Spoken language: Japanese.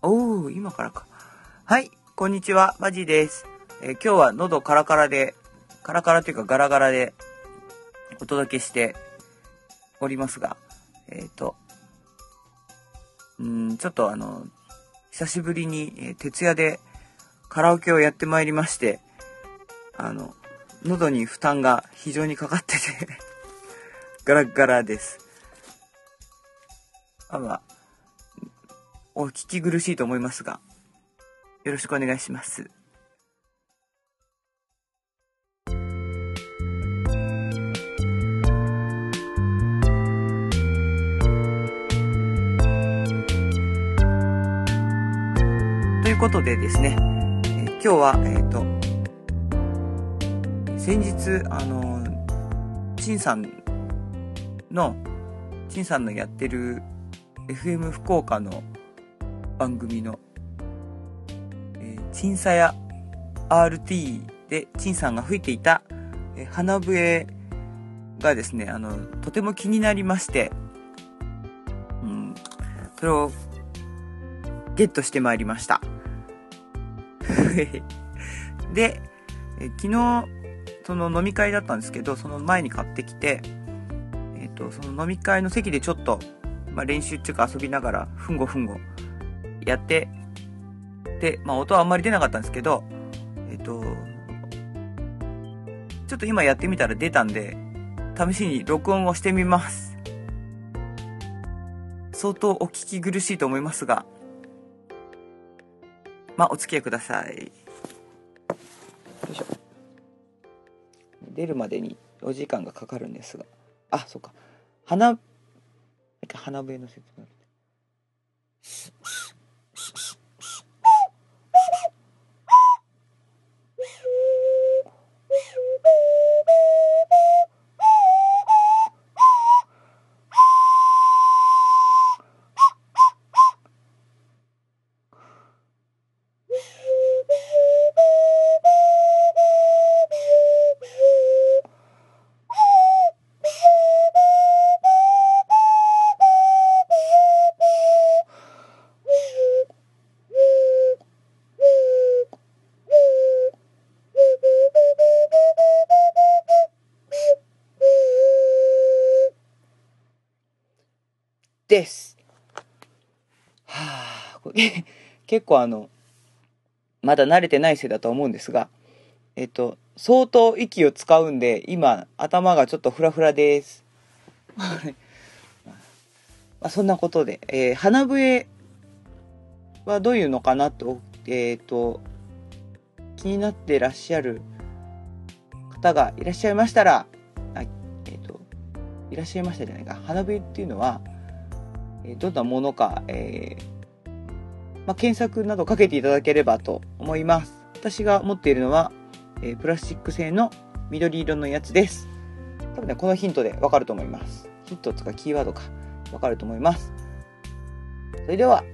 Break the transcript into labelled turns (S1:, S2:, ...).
S1: お？お今からか。はい、こんにちは、マジです。えー今日は喉カラカラで、カラカラというかガラガラでお届けしておりますが、えっ、と、うん、ちょっとあの、久しぶりに、えー徹夜でカラオケをやってまいりまして、あの、喉に負担が非常にかかってて、ガラガラです。あまあ、お聞き苦しいと思いますが、よろしくお願いします。ということでですね、えー今日は、えっ、と、先日、あの、陳さんの、陳さんのやってる FM 福岡の番組の、えー、陳さや RT で陳さんが吹いていた、えー花笛がですね、あの、とても気になりまして、うん、それをゲットしてまいりました。で、え昨日、その飲み会だったんですけど、その前に買ってきて、えっ、と、その飲み会の席でちょっと、まあ、練習っていうか遊びながら、ふんごふんごやって、で、まあ、音はあんまり出なかったんですけど、えっ、と、ちょっと今やってみたら出たんで、試しに録音をしてみます。相当お聞き苦しいと思いますが、まあ、お付き合いください。よいしょ。出るまでにお時間がかかるんですが。あ、そうか。花、花笛の説明。です。はあ、結構あの、まだ慣れてないせいだと思うんですが、えっと、相当息を使うんで、今、頭がちょっとフラフラです。まあ、そんなことで、えー花笛はどういうのかなと、えっ、と、気になってらっしゃる方がいらっしゃいましたら、あえっ、と、いらっしゃいましたじゃないか。花笛っていうのは、どんなものか、えーまあ、検索などかけていただければと思います。私が持っているのは、えープラスチック製の緑色のやつです。多分ね、このヒントでわかると思います。ヒントとかキーワードかわかると思います。それでは、